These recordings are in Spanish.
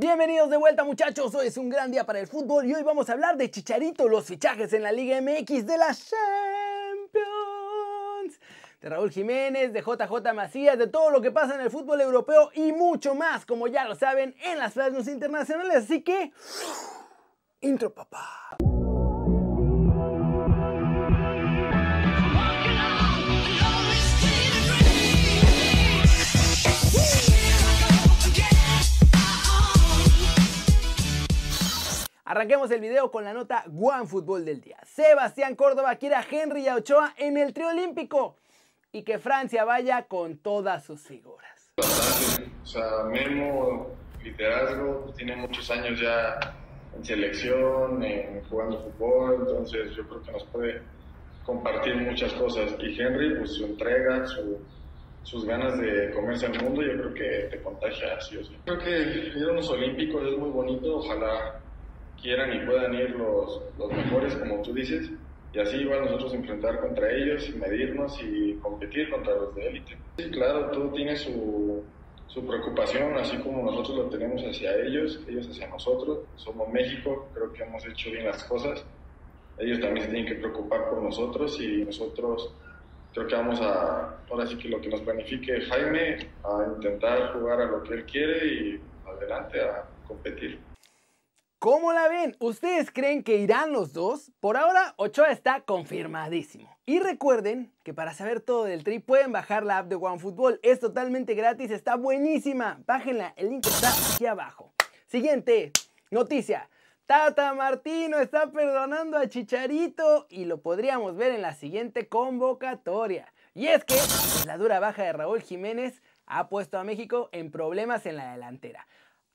Bienvenidos de vuelta muchachos, hoy es un gran día para el fútbol y hoy vamos a hablar de Chicharito, los fichajes en la Liga MX de la Champions, de Raúl Jiménez, de JJ Macías, de todo lo que pasa en el fútbol europeo y mucho más, como ya lo saben, en las plasmas internacionales, así que... Intro papá. Arranquemos el video con la nota One Fútbol del día. Sebastián Córdoba quiere a Henry y a Ochoa en el trío olímpico y que Francia vaya con todas sus figuras. O sea, Memo, liderazgo, tiene muchos años ya en selección, en jugando fútbol, entonces yo creo que nos puede compartir muchas cosas. Y Henry, pues su entrega, sus ganas de comerse al mundo, yo creo que te contagia así o sí. Creo que ir a unos olímpicos es muy bonito, ojalá quieran y puedan ir los, los mejores, como tú dices, y así igual nosotros enfrentar contra ellos y medirnos y competir contra los de élite. Sí, claro, todo tiene su, su preocupación, así como nosotros lo tenemos hacia ellos, ellos hacia nosotros. Somos México, creo que hemos hecho bien las cosas. Ellos también se tienen que preocupar por nosotros y nosotros creo que vamos a, ahora sí que lo que nos planifique Jaime, a intentar jugar a lo que él quiere y adelante a competir. ¿Cómo la ven? ¿Ustedes creen que irán los dos? Por ahora, Ochoa está confirmadísimo. Y recuerden que para saber todo del Tri pueden bajar la app de OneFootball. Es totalmente gratis, está buenísima. Bájenla, el link está aquí abajo. Siguiente noticia. Tata Martino está perdonando a Chicharito y lo podríamos ver en la siguiente convocatoria. Y es que la dura baja de Raúl Jiménez ha puesto a México en problemas en la delantera.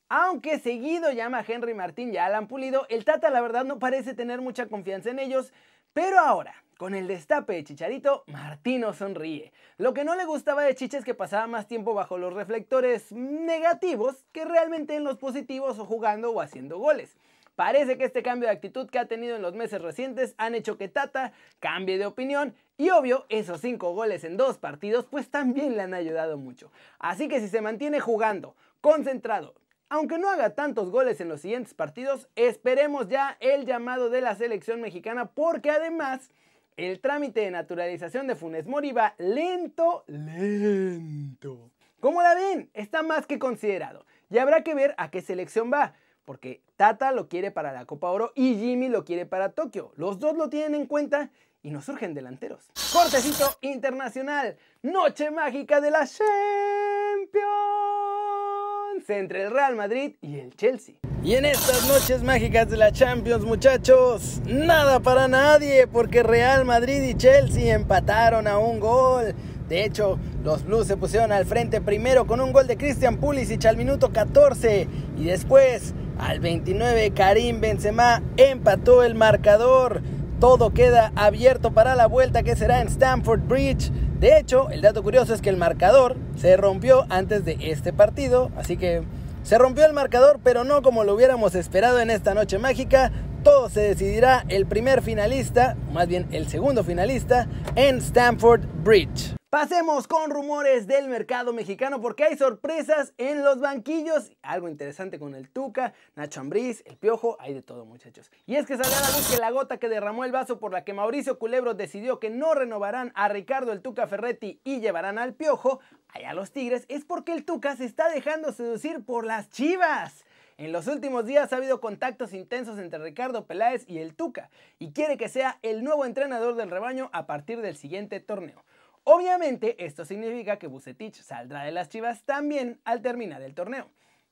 Aunque seguido llama a Henry Martín y a Alan Pulido, el Tata la verdad no parece tener mucha confianza en ellos, pero ahora, con el destape de Chicharito, Martino sonríe. Lo que no le gustaba de Chicha es que pasaba más tiempo bajo los reflectores negativos que realmente en los positivos o jugando o haciendo goles. Parece que este cambio de actitud que ha tenido en los meses recientes han hecho que Tata cambie de opinión y obvio, esos 5 goles en dos partidos pues también le han ayudado mucho. Así que si se mantiene jugando, concentrado, aunque no haga tantos goles en los siguientes partidos, esperemos ya el llamado de la selección mexicana porque además el trámite de naturalización de Funes Mori va lento, lento. ¿Cómo la ven? Está más que considerado. Y habrá que ver a qué selección va, porque Tata lo quiere para la Copa Oro y Jimmy lo quiere para Tokio. Los dos lo tienen en cuenta y nos surgen delanteros. Cortecito internacional, noche mágica de la Champions entre el Real Madrid y el Chelsea. Y en estas noches mágicas de la Champions, muchachos, nada para nadie, porque Real Madrid y Chelsea empataron a un gol. De hecho, los Blues se pusieron al frente primero con un gol de Christian Pulisic al minuto 14 y después al 29 Karim Benzema empató el marcador. Todo queda abierto para la vuelta que será en Stamford Bridge. De hecho, el dato curioso es que el marcador se rompió antes de este partido, así que se rompió el marcador, pero no como lo hubiéramos esperado en esta noche mágica. Todo se decidirá el primer finalista, más bien el segundo finalista, en Stamford Bridge. Pasemos con rumores del mercado mexicano porque hay sorpresas en los banquillos. Algo interesante con el Tuca, Nacho Ambriz, el Piojo, hay de todo muchachos. Y es que saldrá a la luz que la gota que derramó el vaso por la que Mauricio Culebro decidió que no renovarán a Ricardo el Tuca Ferretti y llevarán al Piojo allá a los Tigres es porque el Tuca se está dejando seducir por las chivas. En los últimos días ha habido contactos intensos entre Ricardo Peláez y el Tuca y quiere que sea el nuevo entrenador del rebaño a partir del siguiente torneo. Obviamente, esto significa que Bucetich saldrá de las Chivas también al terminar el torneo.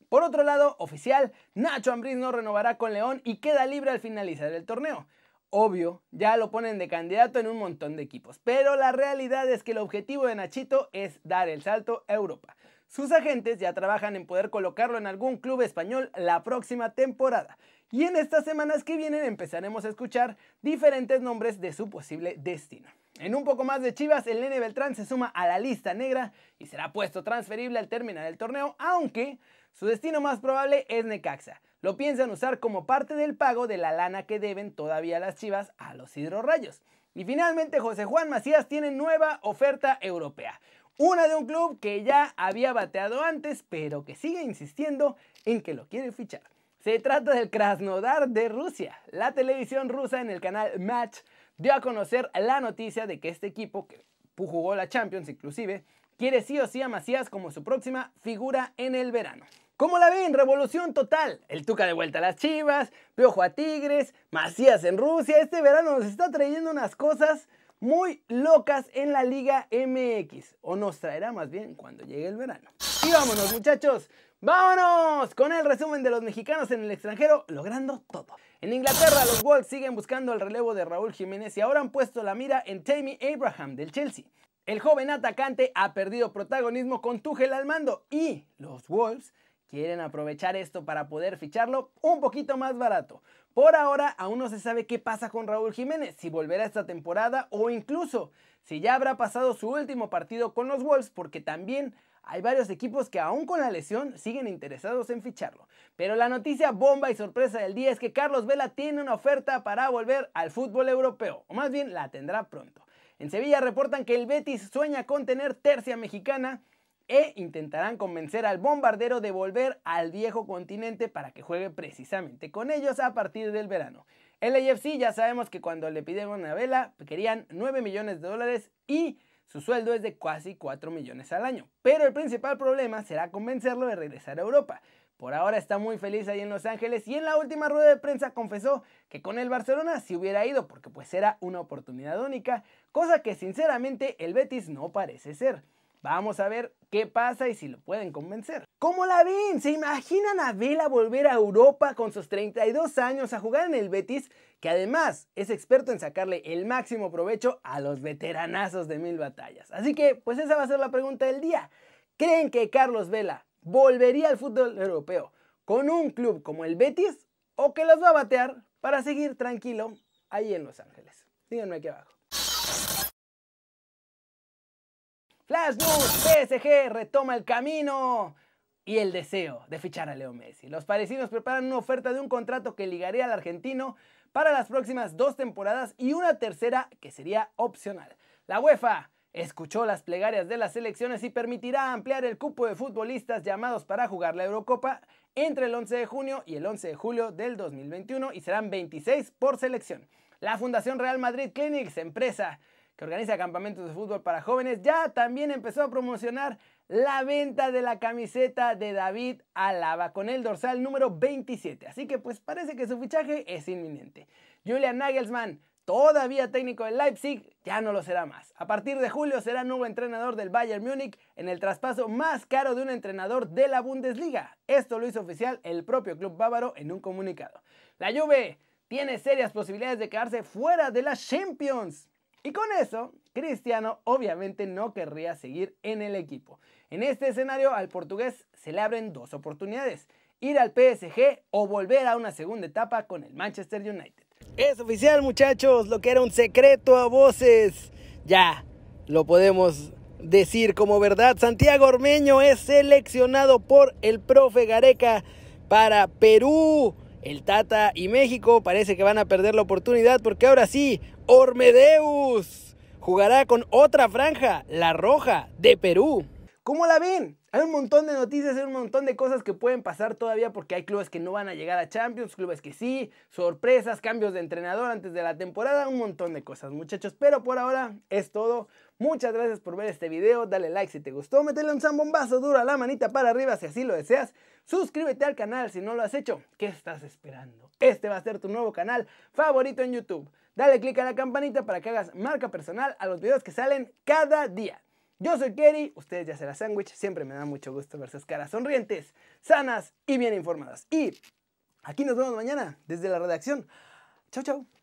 Por otro lado, oficial, Nacho Ambriz no renovará con León y queda libre al finalizar el torneo. Obvio, ya lo ponen de candidato en un montón de equipos, pero la realidad es que el objetivo de Nachito es dar el salto a Europa. Sus agentes ya trabajan en poder colocarlo en algún club español la próxima temporada. Y en estas semanas que vienen empezaremos a escuchar diferentes nombres de su posible destino. En un poco más de Chivas, el Nene Beltrán se suma a la lista negra y será puesto transferible al terminar el torneo, aunque su destino más probable es Necaxa. Lo piensan usar como parte del pago de la lana que deben todavía las Chivas a los hidrorrayos. Y finalmente José Juan Macías tiene nueva oferta europea. Una de un club que ya había bateado antes, pero que sigue insistiendo en que lo quiere fichar. Se trata del Krasnodar de Rusia. La televisión rusa en el canal Match dio a conocer la noticia de que este equipo, que jugó la Champions inclusive, quiere sí o sí a Macías como su próxima figura en el verano. ¿Cómo la ven? Revolución total. El Tuca de vuelta a las Chivas, Piojo a Tigres, Macías en Rusia. Este verano nos está trayendo unas cosas muy locas en la Liga MX. O nos traerá más bien cuando llegue el verano. Y vámonos muchachos. ¡Vámonos! Con el resumen de los mexicanos en el extranjero logrando todo. En Inglaterra los Wolves siguen buscando el relevo de Raúl Jiménez y ahora han puesto la mira en Tammy Abraham del Chelsea. El joven atacante ha perdido protagonismo con Tuchel al mando y los Wolves quieren aprovechar esto para poder ficharlo un poquito más barato. Por ahora aún no se sabe qué pasa con Raúl Jiménez, si volverá esta temporada o incluso si ya habrá pasado su último partido con los Wolves porque también hay varios equipos que aún con la lesión siguen interesados en ficharlo. Pero la noticia bomba y sorpresa del día es que Carlos Vela tiene una oferta para volver al fútbol europeo, o más bien la tendrá pronto. En Sevilla reportan que el Betis sueña con tener tercia mexicana e intentarán convencer al bombardero de volver al viejo continente para que juegue precisamente con ellos a partir del verano. El AFC ya sabemos que cuando le pidieron a Vela querían 9 millones de dólares y su sueldo es de casi 4 millones al año. Pero el principal problema será convencerlo de regresar a Europa. Por ahora está muy feliz ahí en Los Ángeles y en la última rueda de prensa confesó que con el Barcelona se hubiera ido porque pues era una oportunidad única, cosa que sinceramente el Betis no parece ser. Vamos a ver qué pasa y si lo pueden convencer. ¿Cómo la ven? ¿Se imaginan a Vela volver a Europa con sus 32 años a jugar en el Betis, que además es experto en sacarle el máximo provecho a los veteranazos de mil batallas? Así que, pues esa va a ser la pregunta del día. ¿Creen que Carlos Vela volvería al fútbol europeo con un club como el Betis o que los va a batear para seguir tranquilo ahí en Los Ángeles? Díganme aquí abajo. Flash News, PSG retoma el camino y el deseo de fichar a Leo Messi. Los parisinos preparan una oferta de un contrato que ligaría al argentino para las próximas dos temporadas y una tercera que sería opcional. La UEFA escuchó las plegarias de las selecciones y permitirá ampliar el cupo de futbolistas llamados para jugar la Eurocopa entre el 11 de junio y el 11 de julio del 2021 y serán 26 por selección. La Fundación Real Madrid Clinics, empresa organiza campamentos de fútbol para jóvenes, ya también empezó a promocionar la venta de la camiseta de David Alaba con el dorsal número 27. Así que pues parece que su fichaje es inminente. Julian Nagelsmann todavía técnico del Leipzig, ya no lo será más. A partir de julio será nuevo entrenador del Bayern Múnich en el traspaso más caro de un entrenador de la Bundesliga. Esto lo hizo oficial el propio club bávaro en un comunicado. La Juve tiene serias posibilidades de quedarse fuera de las Champions. Y con eso, Cristiano obviamente no querría seguir en el equipo. En este escenario al portugués se le abren dos oportunidades, ir al PSG o volver a una segunda etapa con el Manchester United. Es oficial muchachos, lo que era un secreto a voces. Ya, lo podemos decir como verdad. Santiago Ormeño es seleccionado por el profe Gareca para Perú. El Tata y México parece que van a perder la oportunidad porque ahora sí, Ormedeus jugará con otra franja, la roja de Perú. ¿Cómo la ven? Hay un montón de noticias, hay un montón de cosas que pueden pasar todavía porque hay clubes que no van a llegar a Champions, clubes que sí, sorpresas, cambios de entrenador antes de la temporada, un montón de cosas muchachos. Pero por ahora es todo. Muchas gracias por ver este video, dale like si te gustó, métele un zambombazo duro a la manita para arriba si así lo deseas. Suscríbete al canal si no lo has hecho. ¿Qué estás esperando? Este va a ser tu nuevo canal favorito en YouTube. Dale click a la campanita para que hagas marca personal a los videos que salen cada día. Yo soy Kerry, ustedes ya será sándwich, siempre me da mucho gusto ver sus caras sonrientes, sanas y bien informadas. Y aquí nos vemos mañana desde la redacción. Chau, chau.